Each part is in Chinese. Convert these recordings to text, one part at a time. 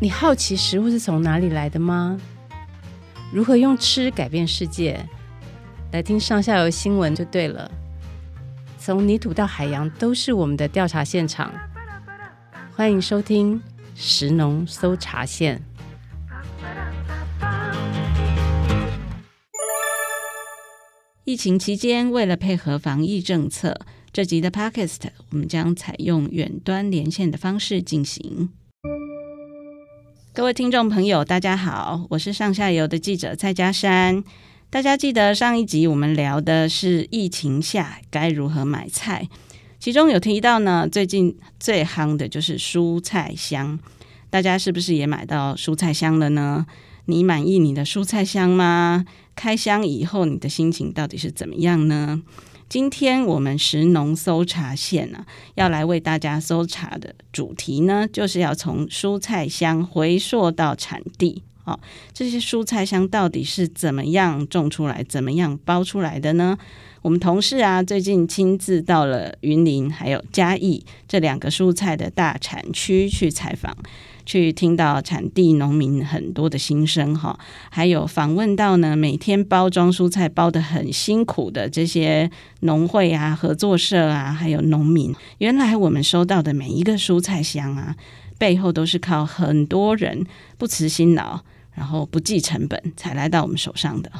你好奇食物是从哪里来的吗？如何用吃改变世界？来听上下游新闻就对了。从泥土到海洋，都是我们的调查现场。欢迎收听食农搜查线。疫情期间，为了配合防疫政策，这集的 Podcast 我们将采用远端连线的方式进行。各位听众朋友，大家好，我是上下游的记者蔡家山。大家记得上一集我们聊的是疫情下该如何买菜，其中有提到呢，最近最夯的就是蔬菜箱。大家是不是也买到蔬菜箱了呢？你满意你的蔬菜箱吗？开箱以后你的心情到底是怎么样呢？今天我们食农搜查线呢、啊，要来为大家搜查的主题呢，就是要从蔬菜箱回溯到产地。哦，这些蔬菜箱到底是怎么样种出来、怎么样包出来的呢？我们同事啊，最近亲自到了云林还有嘉义这两个蔬菜的大产区去采访。去听到产地农民很多的心声哈，还有访问到呢，每天包装蔬菜包得很辛苦的这些农会啊、合作社啊，还有农民。原来我们收到的每一个蔬菜箱啊，背后都是靠很多人不辞辛劳，然后不计成本才来到我们手上的。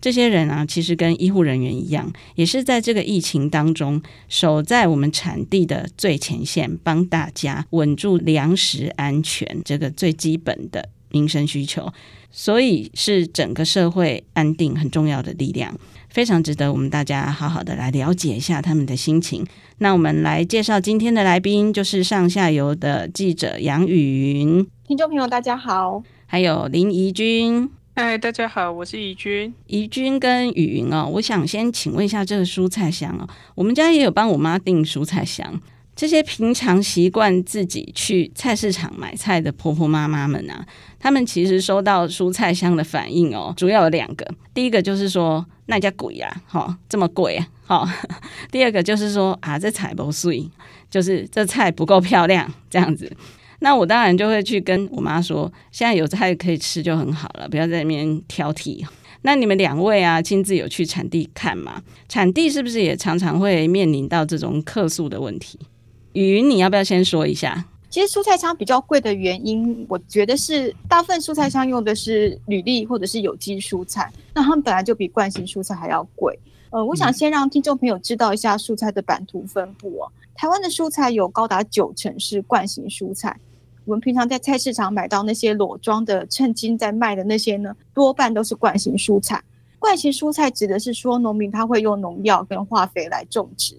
这些人啊，其实跟医护人员一样，也是在这个疫情当中守在我们产地的最前线，帮大家稳住粮食安全这个最基本的民生需求，所以是整个社会安定很重要的力量，非常值得我们大家好好的来了解一下他们的心情。那我们来介绍今天的来宾，就是上下游的记者杨宇云，听众朋友大家好，还有林怡君。嗨，大家好，我是怡君。怡君跟雨云哦，我想先请问一下这个蔬菜箱哦，我们家也有帮我妈订蔬菜箱。这些平常习惯自己去菜市场买菜的婆婆妈妈们啊，他们其实收到蔬菜箱的反应哦，主要有两个。第一个就是说，那家贵呀，哈，这么贵啊，哈。第二个就是说啊，这菜不碎，就是这菜不够漂亮，这样子。那我当然就会去跟我妈说，现在有菜可以吃就很好了，不要在那边挑剔。那你们两位啊，亲自有去产地看吗？产地是不是也常常会面临到这种客诉的问题？雨云，你要不要先说一下？其实蔬菜商比较贵的原因，我觉得是大部分蔬菜商用的是履历或者是有机蔬菜，那他们本来就比惯性蔬菜还要贵。呃，我想先让听众朋友知道一下蔬菜的版图分布哦。台湾的蔬菜有高达九成是惯行蔬菜。我们平常在菜市场买到那些裸装的称斤在卖的那些呢，多半都是惯性蔬菜。惯性蔬菜指的是说，农民他会用农药跟化肥来种植。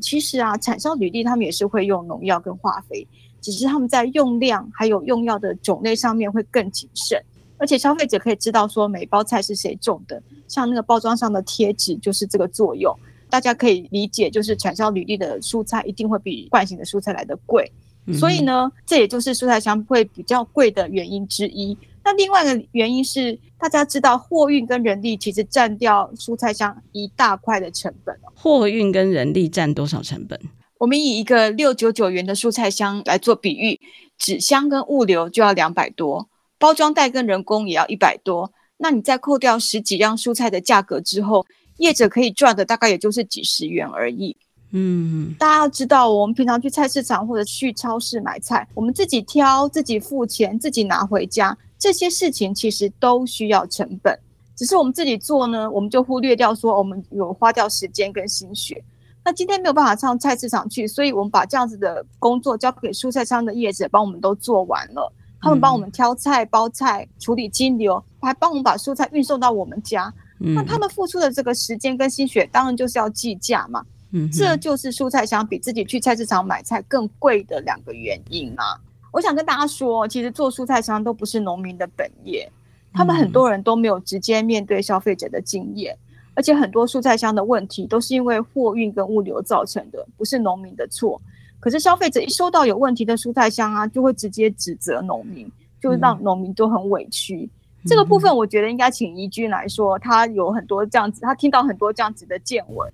其实啊，产销履历他们也是会用农药跟化肥，只是他们在用量还有用药的种类上面会更谨慎。而且消费者可以知道说每包菜是谁种的，像那个包装上的贴纸就是这个作用。大家可以理解，就是产销履历的蔬菜一定会比惯性的蔬菜来得贵。所以呢，这也就是蔬菜箱会比较贵的原因之一。那另外一个原因是，大家知道货运跟人力其实占掉蔬菜箱一大块的成本。货运跟人力占多少成本？我们以一个六九九元的蔬菜箱来做比喻，纸箱跟物流就要两百多，包装袋跟人工也要一百多。那你再扣掉十几样蔬菜的价格之后，业者可以赚的大概也就是几十元而已。嗯，大家要知道，我们平常去菜市场或者去超市买菜，我们自己挑、自己付钱、自己拿回家，这些事情其实都需要成本。只是我们自己做呢，我们就忽略掉说我们有花掉时间跟心血。那今天没有办法上菜市场去，所以我们把这样子的工作交给蔬菜商的业者帮我们都做完了。他们帮我们挑菜、包菜、处理金流，还帮我们把蔬菜运送到我们家。那他们付出的这个时间跟心血，当然就是要计价嘛。嗯，这就是蔬菜箱比自己去菜市场买菜更贵的两个原因啊！我想跟大家说，其实做蔬菜箱都不是农民的本业，他们很多人都没有直接面对消费者的经验，而且很多蔬菜箱的问题都是因为货运跟物流造成的，不是农民的错。可是消费者一收到有问题的蔬菜箱啊，就会直接指责农民，就让农民都很委屈。这个部分我觉得应该请宜君来说，他有很多这样子，他听到很多这样子的见闻。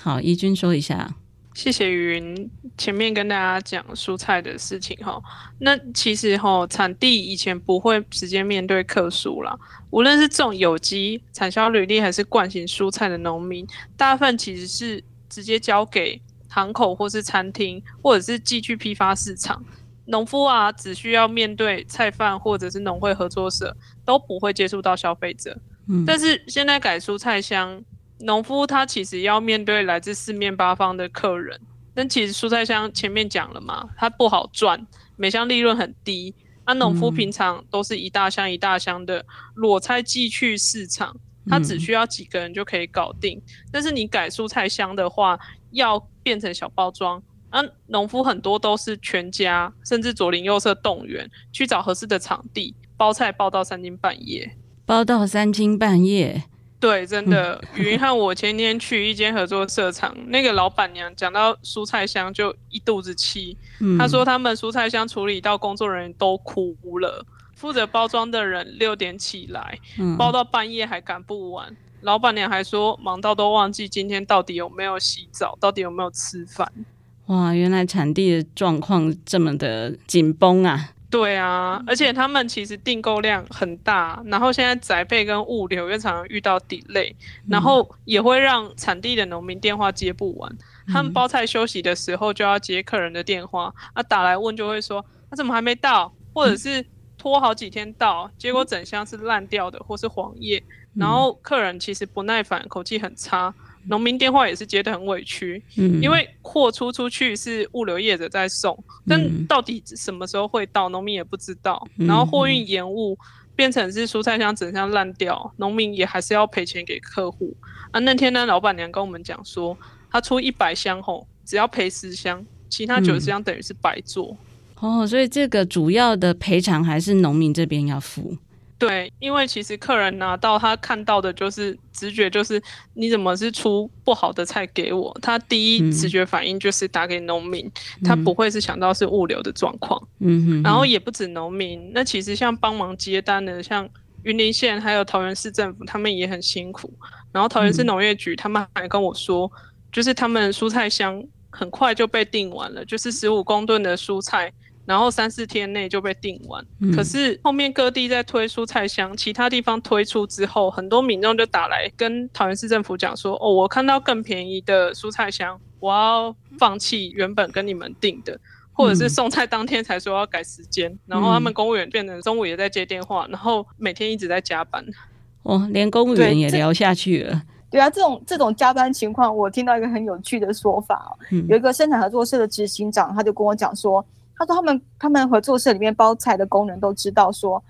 好，怡君说一下。谢谢云前面跟大家讲蔬菜的事情哈。那其实哈，产地以前不会直接面对客诉啦。无论是种有机产销履历还是惯型蔬菜的农民，大部分其实是直接交给行口或是餐厅，或者是寄去批发市场。农夫啊，只需要面对菜贩或者是农会合作社，都不会接触到消费者。嗯，但是现在改蔬菜箱，农夫他其实要面对来自四面八方的客人。但其实蔬菜箱前面讲了嘛，它不好赚，每箱利润很低。那农夫平常都是一大箱一大箱的裸菜寄去市场，他只需要几个人就可以搞定。但是你改蔬菜箱的话，要变成小包装。啊，农夫很多都是全家，甚至左邻右舍动员去找合适的场地包菜，包到三更半夜，包到三更半夜。对，真的。云和我前天去一间合作社场，那个老板娘讲到蔬菜箱就一肚子气，她、嗯、说他们蔬菜箱处理到工作人员都哭了，负责包装的人六点起来，嗯、包到半夜还赶不完。老板娘还说忙到都忘记今天到底有没有洗澡，到底有没有吃饭。哇，原来产地的状况这么的紧绷啊！对啊，而且他们其实订购量很大，然后现在宅配跟物流又常常遇到 delay，然后也会让产地的农民电话接不完。嗯、他们包菜休息的时候就要接客人的电话，啊，打来问就会说他、啊、怎么还没到，或者是拖好几天到，结果整箱是烂掉的或是黄叶，然后客人其实不耐烦，口气很差。农民电话也是接得很委屈，嗯，因为货出出去是物流业者在送，嗯，但到底什么时候会到，农民也不知道。嗯，然后货运延误，变成是蔬菜箱整箱烂掉，农民也还是要赔钱给客户。啊，那天呢，老板娘跟我们讲说，她出一百箱后，只要赔十箱，其他九十箱等于是白做。嗯。哦，所以这个主要的赔偿还是农民这边要付。对，因为其实客人拿到他看到的就是直觉，就是你怎么是出不好的菜给我？他第一直觉反应就是打给农民，嗯、他不会是想到是物流的状况。嗯哼，然后也不止农民，那其实像帮忙接单的，像云林县还有桃园市政府，他们也很辛苦。然后桃园市农业局他们还跟我说，就是他们蔬菜箱很快就被订完了，就是十五公吨的蔬菜。然后三四天内就被订完，嗯，可是后面各地在推蔬菜箱，其他地方推出之后，很多民众就打来跟桃园市政府讲说：“哦，我看到更便宜的蔬菜箱，我要放弃原本跟你们订的，或者是送菜当天才说要改时间。嗯”然后他们公务员变成中午也在接电话，然后每天一直在加班。哦，连公务员也聊下去了。对，对啊，这种这种加班情况，我听到一个很有趣的说法哦，嗯，有一个生产合作社的执行长，他就跟我讲说。他说：“他们他们合作社里面包菜的工人都知道说，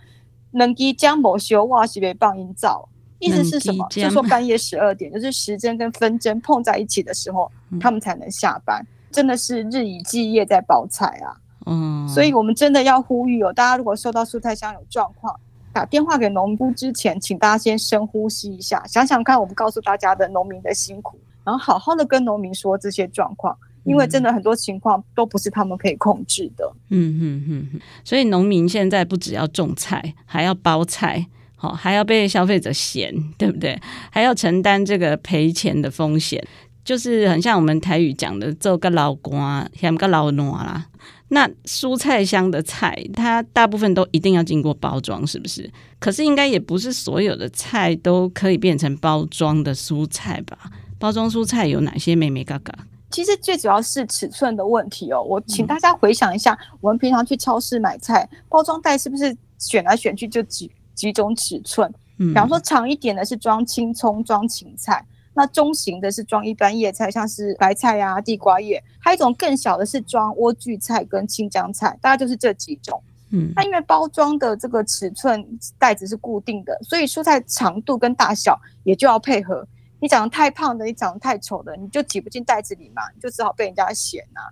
能给将某修哇西北棒音造，意思是什么？就是说半夜十二点，就是时针跟分针碰在一起的时候，嗯、他们才能下班。真的是日以继夜在包菜啊！嗯，所以我们真的要呼吁哦，大家如果收到蔬菜箱有状况，打电话给农夫之前，请大家先深呼吸一下，想想看我们告诉大家的农民的辛苦，然后好好的跟农民说这些状况。”因为真的很多情况都不是他们可以控制的。嗯嗯嗯，所以农民现在不只要种菜，还要包菜，好，还要被消费者嫌，对不对？还要承担这个赔钱的风险，就是很像我们台语讲的“做个老瓜，嫌个老暖”啦。那蔬菜箱的菜，它大部分都一定要经过包装，是不是？可是应该也不是所有的菜都可以变成包装的蔬菜吧？包装蔬菜有哪些？眉眉角角？其实最主要是尺寸的问题哦。我请大家回想一下，嗯、我们平常去超市买菜，包装袋是不是选来选去就几几种尺寸？嗯，比方说长一点的是装青葱、装芹菜，那中型的是装一般叶菜，像是白菜啊、地瓜叶，还有一种更小的是装莴苣菜跟青江菜，大概就是这几种。嗯，那因为包装的这个尺寸袋子是固定的，所以蔬菜长度跟大小也就要配合。你长得太胖的，你长得太丑的，你就挤不进袋子里嘛，你就只好被人家嫌啊。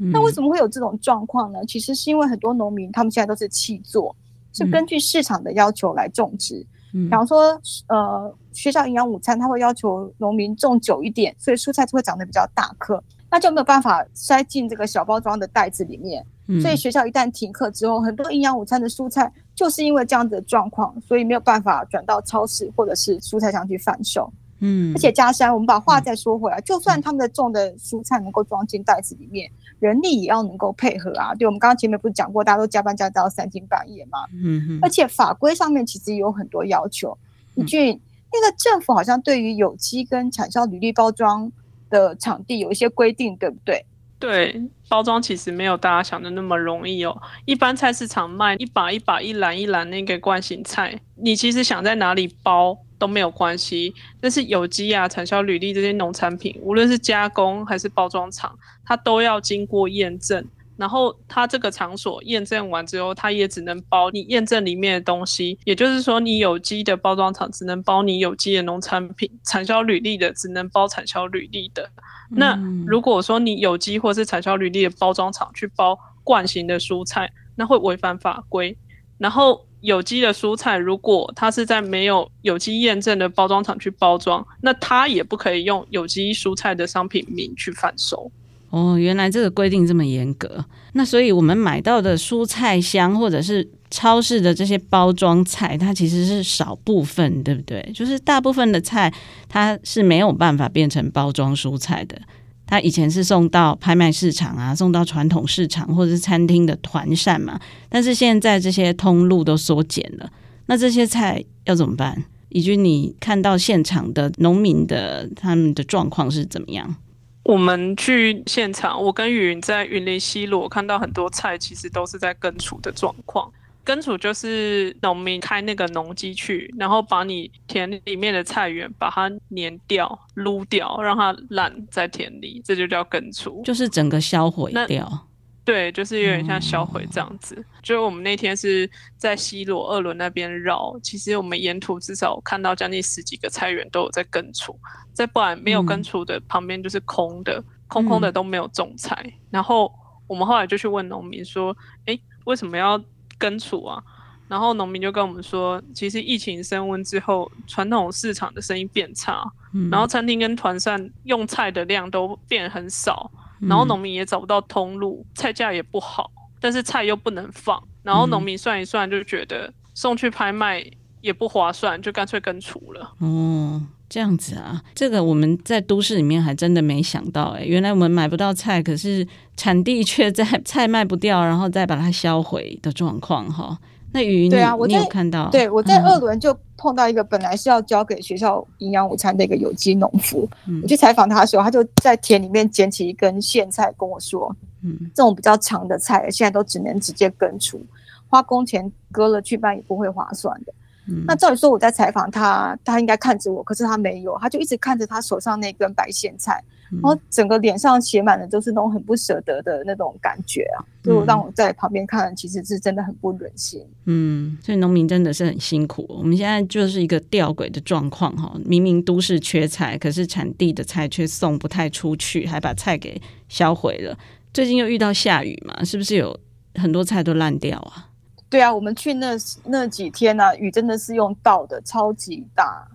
嗯、那为什么会有这种状况呢？其实是因为很多农民他们现在都是弃作，是根据市场的要求来种植。嗯，比方说，呃，学校营养午餐他会要求农民种久一点，所以蔬菜就会长得比较大颗，那就没有办法塞进这个小包装的袋子里面。嗯、所以学校一旦停课之后，很多营养午餐的蔬菜就是因为这样子的状况，所以没有办法转到超市或者是蔬菜上去贩售。嗯，而且加山我们把话再说回来，就算他们的种的蔬菜能够装进袋子里面，人力也要能够配合啊。对，我们刚刚前面不是讲过，大家都加班加到三更半夜吗？嗯嗯。而且法规上面其实也有很多要求。一句，那个政府好像对于有机跟产销履历包装的场地有一些规定，对不对？对，包装其实没有大家想的那么容易哦。一般菜市场卖一把一把、一篮一篮那个惯性菜，你其实想在哪里包都没有关系。但是有机啊、产销履历这些农产品，无论是加工还是包装厂，它都要经过验证。然后它这个场所验证完之后，它也只能包你验证里面的东西。也就是说，你有机的包装厂只能包你有机的农产品，产销履历的只能包产销履历的。那如果说你有机或是产销履历的包装厂去包惯型的蔬菜，那会违反法规。然后有机的蔬菜，如果它是在没有有机验证的包装厂去包装，那它也不可以用有机蔬菜的商品名去贩售。哦，原来这个规定这么严格。那所以我们买到的蔬菜箱或者是超市的这些包装菜，它其实是少部分，对不对？就是大部分的菜，它是没有办法变成包装蔬菜的。它以前是送到拍卖市场啊，送到传统市场或者是餐厅的团膳嘛。但是现在这些通路都缩减了，那这些菜要怎么办？以及你看到现场的农民的他们的状况是怎么样？我们去现场，我跟雨云在云林西螺看到很多菜，其实都是在根除的状况。根除就是农民开那个农机去，然后把你田里面的菜园把它碾掉、撸掉，让它烂在田里，这就叫根除，就是整个销毁掉。对，就是有点像销毁这样子。嗯、就我们那天是在西罗二轮那边绕，其实我们沿途至少看到将近十几个菜园都有在根除，在不然没有根除的旁边就是空的，嗯、空空的都没有种菜。嗯、然后我们后来就去问农民说：“哎，为什么要？”根除啊，然后农民就跟我们说，其实疫情升温之后，传统市场的生意变差，嗯、然后餐厅跟团膳用菜的量都变很少，嗯、然后农民也找不到通路，菜价也不好，但是菜又不能放，然后农民算一算就觉得送去拍卖也不划算，就干脆根除了。哦，这样子啊，这个我们在都市里面还真的没想到哎，原来我们买不到菜，可是。产地却在 菜卖不掉，然后再把它销毁的状况哈。那雨云，对啊，我你有看到？对，我在二轮就碰到一个本来是要交给学校营养午餐的一个有机农夫。嗯、我去采访他的时候，他就在田里面捡起一根苋菜跟我说：“嗯，这种比较长的菜现在都只能直接根除，花工钱割了去卖也不会划算的。嗯”那照理说我在采访他，他应该看着我，可是他没有，他就一直看着他手上那根白苋菜。然后整个脸上写满了都是那种很不舍得的那种感觉啊，就让我在旁边看，其实是真的很不忍心。嗯，所以农民真的是很辛苦。我们现在就是一个吊诡的状况哈，明明都市缺菜，可是产地的菜却送不太出去，还把菜给销毁了。最近又遇到下雨嘛，是不是有很多菜都烂掉啊？对啊，我们去那那几天呢、啊，雨真的是用倒的，超级大。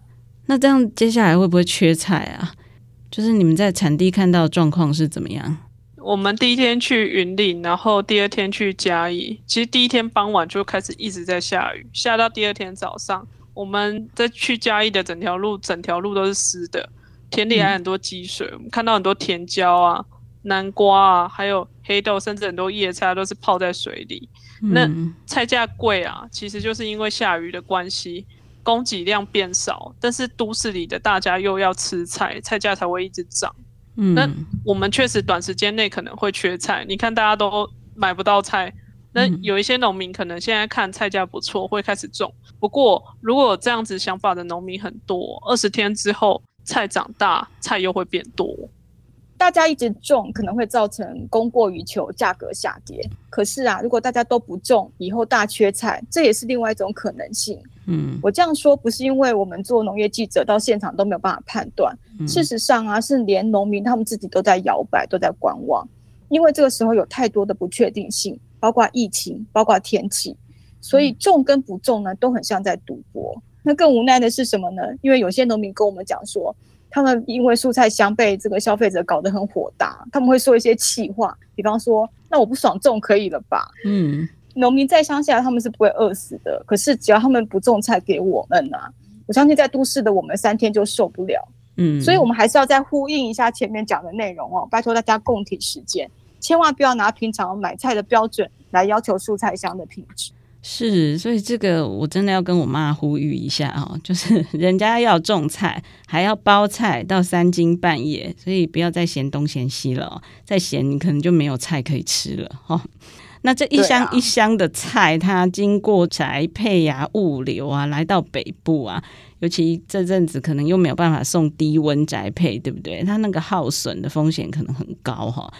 那这样接下来会不会缺菜啊？就是你们在产地看到状况是怎么样？我们第一天去云林，然后第二天去嘉义。其实第一天傍晚就开始一直在下雨，下到第二天早上，我们在去嘉义的整条路，整条路都是湿的，田里还很多积水。嗯、我们看到很多甜椒啊、南瓜啊，还有黑豆，甚至很多叶菜都是泡在水里。嗯、那菜价贵啊，其实就是因为下雨的关系。供给量变少，但是都市里的大家又要吃菜，菜价才会一直涨。嗯，那我们确实短时间内可能会缺菜。你看大家都买不到菜，那有一些农民可能现在看菜价不错，会开始种。不过如果有这样子想法的农民很多，二十天之后菜长大，菜又会变多。大家一直种，可能会造成供过于求，价格下跌。可是啊，如果大家都不种，以后大缺菜，这也是另外一种可能性。嗯，我这样说不是因为我们做农业记者到现场都没有办法判断。嗯、事实上啊，是连农民他们自己都在摇摆，都在观望，因为这个时候有太多的不确定性，包括疫情，包括天气，所以种跟不种呢，都很像在赌博。那更无奈的是什么呢？因为有些农民跟我们讲说。他们因为蔬菜箱被这个消费者搞得很火大，他们会说一些气话，比方说：“那我不爽种可以了吧？”嗯，农民在乡下他们是不会饿死的，可是只要他们不种菜给我们啊，我相信在都市的我们三天就受不了。嗯，所以我们还是要再呼应一下前面讲的内容哦，拜托大家共体时间，千万不要拿平常买菜的标准来要求蔬菜箱的品质。是，所以这个我真的要跟我妈呼吁一下哦，就是人家要种菜，还要包菜到三更半夜，所以不要再嫌东嫌西了哦，再嫌你可能就没有菜可以吃了哦。那这一箱一箱的菜，它经过宅配啊、物流啊，来到北部啊，尤其这阵子可能又没有办法送低温宅配，对不对？它那个耗损的风险可能很高哈。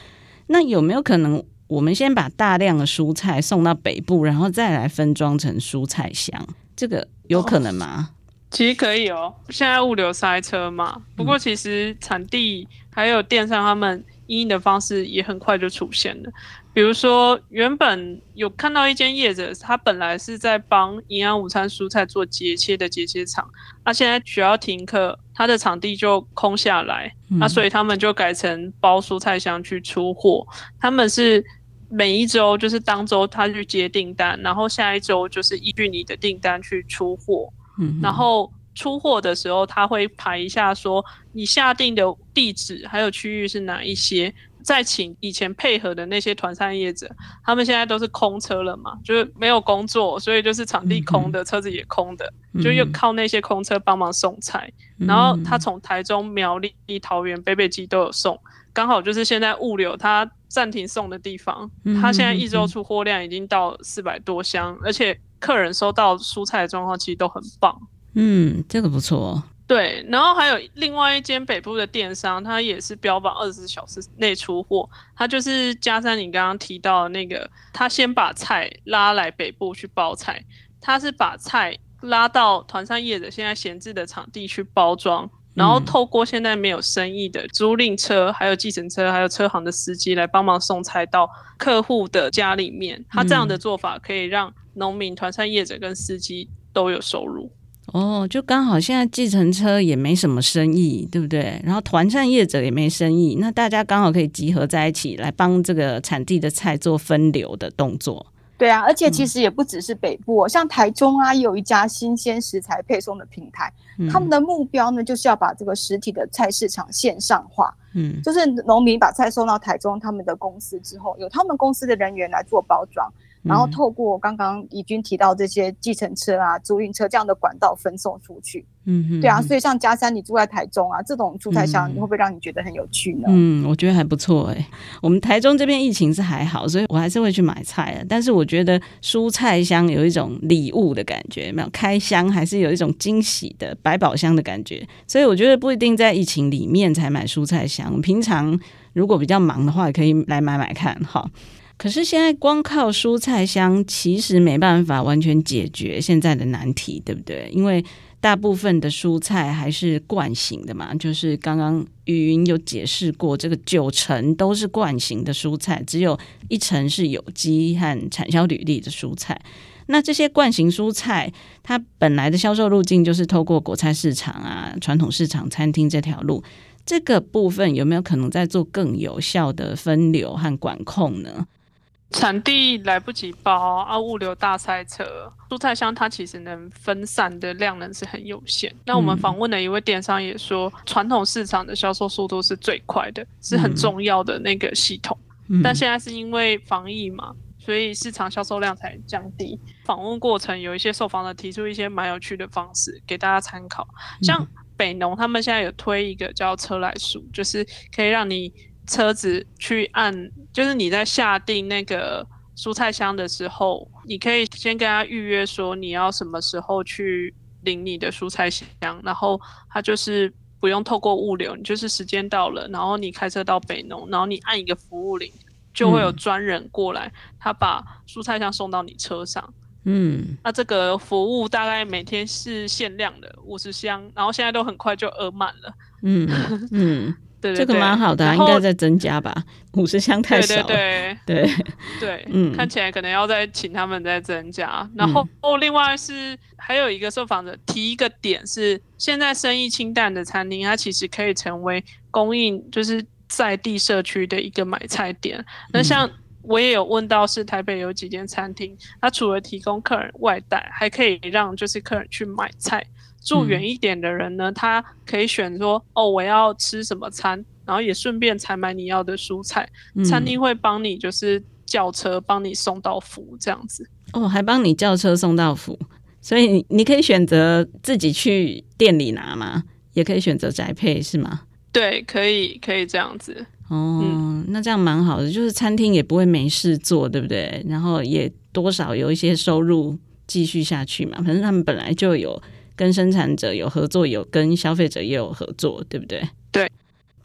那有没有可能？我们先把大量的蔬菜送到北部，然后再来分装成蔬菜箱，这个有可能吗？其实可以哦。现在物流塞车嘛，不过其实产地还有电商他们因应的方式也很快就出现了。比如说，原本有看到一间业者，他本来是在帮营养午餐蔬菜做节切的节切厂，那现在需要停课，他的场地就空下来，那所以他们就改成包蔬菜箱去出货。他们是每一周就是当周他去接订单，然后下一周就是依据你的订单去出货。嗯，然后出货的时候他会排一下说你下定的地址还有区域是哪一些。再请以前配合的那些团餐业者，他们现在都是空车了嘛，就是没有工作，所以就是场地空的，嗯、车子也空的，嗯、就又靠那些空车帮忙送菜。嗯、然后他从台中、苗栗、桃园、北北基都有送，刚好就是现在物流他暂停送的地方，他现在一周出货量已经到四百多箱，而且客人收到蔬菜的状况其实都很棒。嗯，这个不错。对，然后还有另外一间北部的电商，它也是标榜二十四小时内出货。它就是加上你刚刚提到的那个，他先把菜拉来北部去包菜，他是把菜拉到团山业者现在闲置的场地去包装，然后透过现在没有生意的租赁车、还有计程车、还有车行的司机来帮忙送菜到客户的家里面。他这样的做法可以让农民、团山业者跟司机都有收入。哦，就刚好现在计程车也没什么生意，对不对？然后团膳业者也没生意，那大家刚好可以集合在一起，来帮这个产地的菜做分流的动作。对啊，而且其实也不只是北部，嗯、像台中啊，也有一家新鲜食材配送的平台，嗯、他们的目标呢，就是要把这个实体的菜市场线上化。嗯，就是农民把菜送到台中他们的公司之后，由他们公司的人员来做包装。然后透过刚刚怡君提到这些计程车啊、租运车这样的管道分送出去。嗯哼，对啊，所以像嘉山，你住在台中啊，这种蔬菜箱，你会不会让你觉得很有趣呢？嗯，我觉得还不错哎、欸。我们台中这边疫情是还好，所以我还是会去买菜的。但是我觉得蔬菜箱有一种礼物的感觉，没有开箱还是有一种惊喜的百宝箱的感觉。所以我觉得不一定在疫情里面才买蔬菜箱，平常如果比较忙的话，也可以来买买看哈。可是现在光靠蔬菜箱其实没办法完全解决现在的难题，对不对？因为大部分的蔬菜还是惯型的嘛，就是刚刚语音有解释过，这个九成都是惯型的蔬菜，只有一成是有机和产销履历的蔬菜。那这些惯型蔬菜，它本来的销售路径就是透过果菜市场啊、传统市场、餐厅这条路，这个部分有没有可能在做更有效的分流和管控呢？产地来不及包啊，物流大塞车，蔬菜箱它其实能分散的量能是很有限。那我们访问的一位电商也说，传统市场的销售速度是最快的，是很重要的那个系统。嗯、但现在是因为防疫嘛，所以市场销售量才降低。访问过程有一些受访者提出一些蛮有趣的方式给大家参考，像北农他们现在有推一个叫车来数，就是可以让你。车子去按，就是你在下订那个蔬菜箱的时候，你可以先跟他预约说你要什么时候去领你的蔬菜箱，然后他就是不用透过物流，你就是时间到了，然后你开车到北农，然后你按一个服务铃，就会有专人过来，他把蔬菜箱送到你车上。嗯，那这个服务大概每天是限量的五十箱，然后现在都很快就额满了。嗯嗯。嗯对，对，对，这个蛮好的，啊，应该再增加吧。五十箱太少了。对对对对，对嗯，看起来可能要再请他们再增加。然后哦，另外是还有一个受访者提一个点是，现在生意清淡的餐厅，它其实可以成为供应就是在地社区的一个买菜点。那像我也有问到，是台北有几间餐厅，它除了提供客人外带，还可以让就是客人去买菜。住远一点的人呢，嗯、他可以选说哦，我要吃什么餐，然后也顺便采买你要的蔬菜。嗯、餐厅会帮你就是叫车帮你送到府这样子。哦，还帮你叫车送到府，所以你可以选择自己去店里拿吗？也可以选择宅配是吗？对，可以可以这样子。哦，嗯、那这样蛮好的，就是餐厅也不会没事做，对不对？然后也多少有一些收入继续下去嘛。反正他们本来就有跟生产者有合作，有跟消费者也有合作，对不对？对。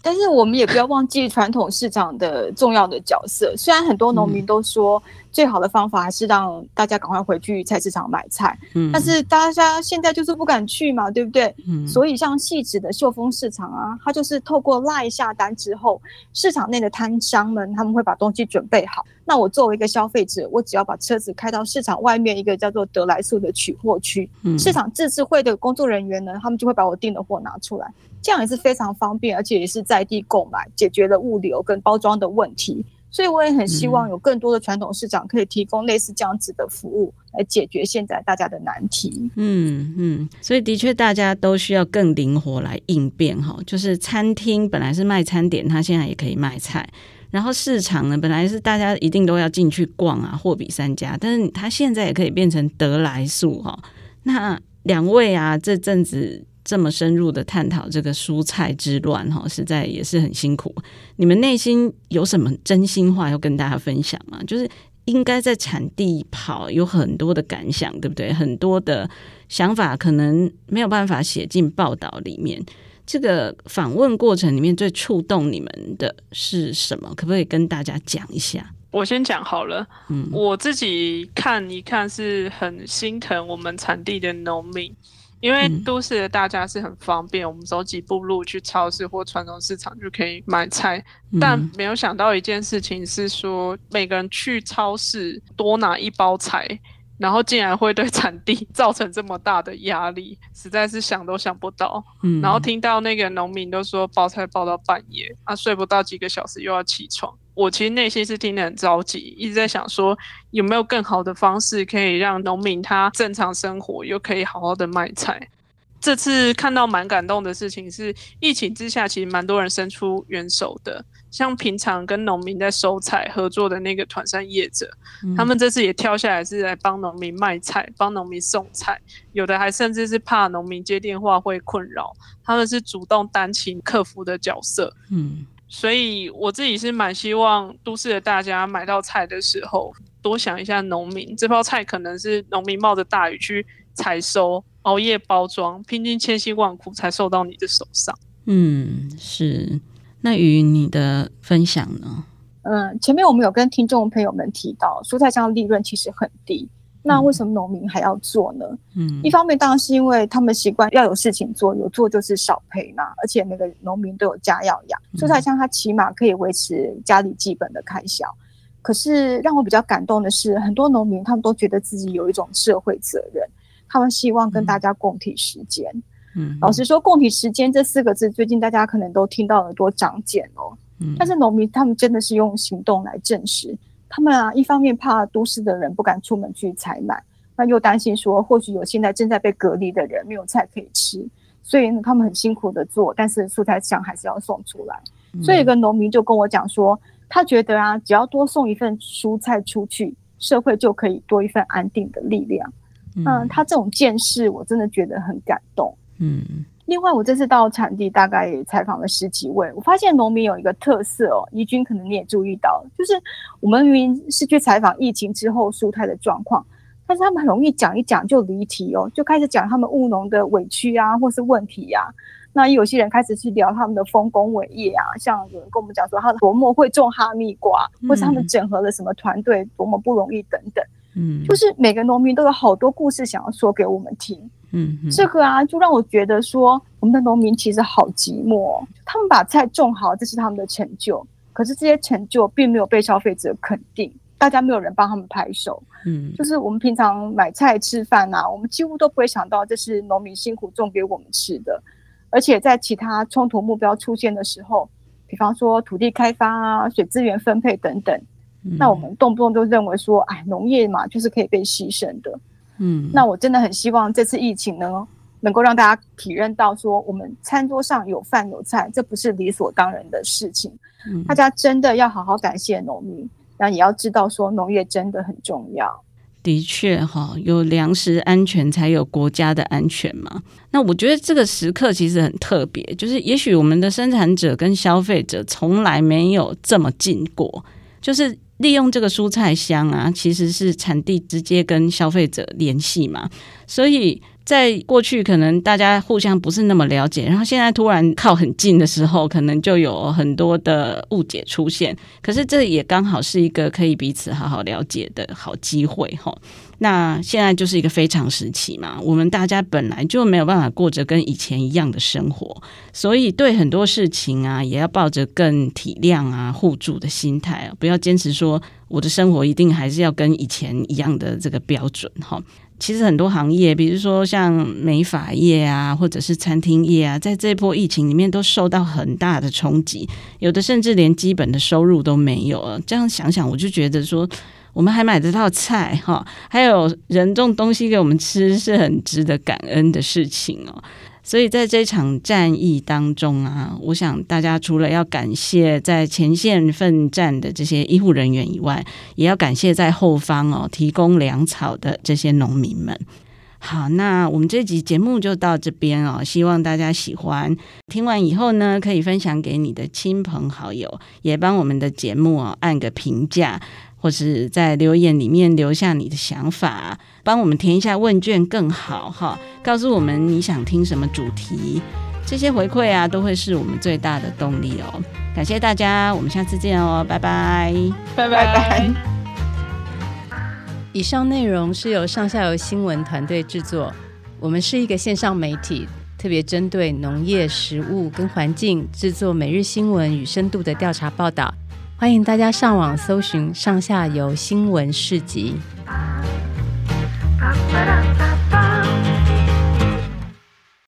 但是我们也不要忘记传统市场的重要的角色。虽然很多农民都说最好的方法还是让大家赶快回去菜市场买菜，嗯，但是大家现在就是不敢去嘛，对不对？嗯，所以像细致的秀峰市场啊，它就是透过 LINE 下单之后，市场内的摊商们他们会把东西准备好。那我作为一个消费者，我只要把车子开到市场外面一个叫做得来速的取货区，嗯，市场自治会的工作人员呢，他们就会把我订的货拿出来。这样也是非常方便，而且也是在地购买，解决了物流跟包装的问题。所以我也很希望有更多的传统市场可以提供类似这样子的服务，来解决现在大家的难题。嗯嗯，所以的确大家都需要更灵活来应变哈。就是餐厅本来是卖餐点，它现在也可以卖菜。然后市场呢，本来是大家一定都要进去逛啊，货比三家，但是它现在也可以变成得来速哈。那两位啊，这阵子。这么深入的探讨这个蔬菜之乱，哈，实在也是很辛苦。你们内心有什么真心话要跟大家分享吗？就是应该在产地跑，有很多的感想，对不对？很多的想法可能没有办法写进报道里面。这个访问过程里面最触动你们的是什么？可不可以跟大家讲一下？我先讲好了。嗯，我自己看一看是很心疼我们产地的农民。因为都市的大家是很方便，嗯、我们走几步路去超市或传统市场就可以买菜，嗯、但没有想到一件事情是说，每个人去超市多拿一包菜，然后竟然会对产地 造成这么大的压力，实在是想都想不到。嗯、然后听到那个农民都说包菜包到半夜，啊睡不到几个小时又要起床。我其实内心是听得很着急，一直在想说有没有更好的方式可以让农民他正常生活，又可以好好的卖菜。这次看到蛮感动的事情是，疫情之下其实蛮多人伸出援手的，像平常跟农民在收菜合作的那个团山业者，嗯、他们这次也跳下来是来帮农民卖菜，帮农民送菜，有的还甚至是怕农民接电话会困扰，他们是主动担起客服的角色。嗯。所以我自己是蛮希望都市的大家买到菜的时候，多想一下农民。这包菜可能是农民冒着大雨去采收、熬夜包装、拼尽千辛万苦才送到你的手上。嗯，是。那与你的分享呢？嗯，前面我们有跟听众朋友们提到，蔬菜商的利润其实很低。那为什么农民还要做呢？嗯，一方面当然是因为他们习惯要有事情做，有做就是少赔嘛。而且每个农民都有家要养，蔬菜箱它起码可以维持家里基本的开销。可是让我比较感动的是，很多农民他们都觉得自己有一种社会责任，他们希望跟大家共体时间。嗯，老实说，“共体时间”这四个字，最近大家可能都听到耳朵长茧哦。嗯，但是农民他们真的是用行动来证实。他们啊，一方面怕都市的人不敢出门去采买，那又担心说，或许有现在正在被隔离的人没有菜可以吃，所以他们很辛苦的做，但是蔬菜箱还是要送出来。嗯、所以有个农民就跟我讲说，他觉得啊，只要多送一份蔬菜出去，社会就可以多一份安定的力量。嗯，嗯，他这种见识，我真的觉得很感动。嗯。另外，我这次到产地，大概也采访了十几位。我发现农民有一个特色哦，怡君可能你也注意到，就是我们明明是去采访疫情之后蔬菜的状况，但是他们很容易讲一讲就离题哦，就开始讲他们务农的委屈啊，或是问题呀、啊。那有些人开始去聊他们的丰功伟业啊，像有人跟我们讲说他多么会种哈密瓜，或是他们整合了什么团队多么不容易等等。嗯，就是每个农民都有好多故事想要说给我们听。嗯，这个啊，就让我觉得说，我们的农民其实好寂寞。他们把菜种好，这是他们的成就。可是这些成就并没有被消费者肯定，大家没有人帮他们拍手。嗯，就是我们平常买菜吃饭啊，我们几乎都不会想到这是农民辛苦种给我们吃的。而且在其他冲突目标出现的时候，比方说土地开发啊、水资源分配等等，那我们动不动就认为说，哎，农业嘛，就是可以被牺牲的。嗯，那我真的很希望这次疫情呢，能够让大家体认到说，我们餐桌上有饭有菜，这不是理所当然的事情。嗯，大家真的要好好感谢农民，那也要知道说，农业真的很重要。的确，哈，有粮食安全才有国家的安全嘛。那我觉得这个时刻其实很特别，就是也许我们的生产者跟消费者从来没有这么近过，就是。利用这个蔬菜箱啊，其实是产地直接跟消费者联系嘛，所以在过去可能大家互相不是那么了解，然后现在突然靠很近的时候，可能就有很多的误解出现。可是这也刚好是一个可以彼此好好了解的好机会哈。那现在就是一个非常时期嘛，我们大家本来就没有办法过着跟以前一样的生活，所以对很多事情啊，也要抱着更体谅啊、互助的心态，不要坚持说我的生活一定还是要跟以前一样的这个标准哈。其实很多行业，比如说像美发业啊，或者是餐厅业啊，在这波疫情里面都受到很大的冲击，有的甚至连基本的收入都没有了。这样想想，我就觉得说。我们还买得到菜哈，还有人种东西给我们吃，是很值得感恩的事情哦。所以在这场战役当中啊，我想大家除了要感谢在前线奋战的这些医护人员以外，也要感谢在后方哦提供粮草的这些农民们。好，那我们这集节目就到这边哦，希望大家喜欢。听完以后呢，可以分享给你的亲朋好友，也帮我们的节目哦按个评价。或是在留言里面留下你的想法，帮我们填一下问卷更好哈。告诉我们你想听什么主题，这些回馈啊都会是我们最大的动力哦。感谢大家，我们下次见哦，拜拜，拜拜拜。以上内容是由上下游新闻团队制作，我们是一个线上媒体，特别针对农业、食物跟环境制作每日新闻与深度的调查报道。欢迎大家上网搜寻上下游新闻市集。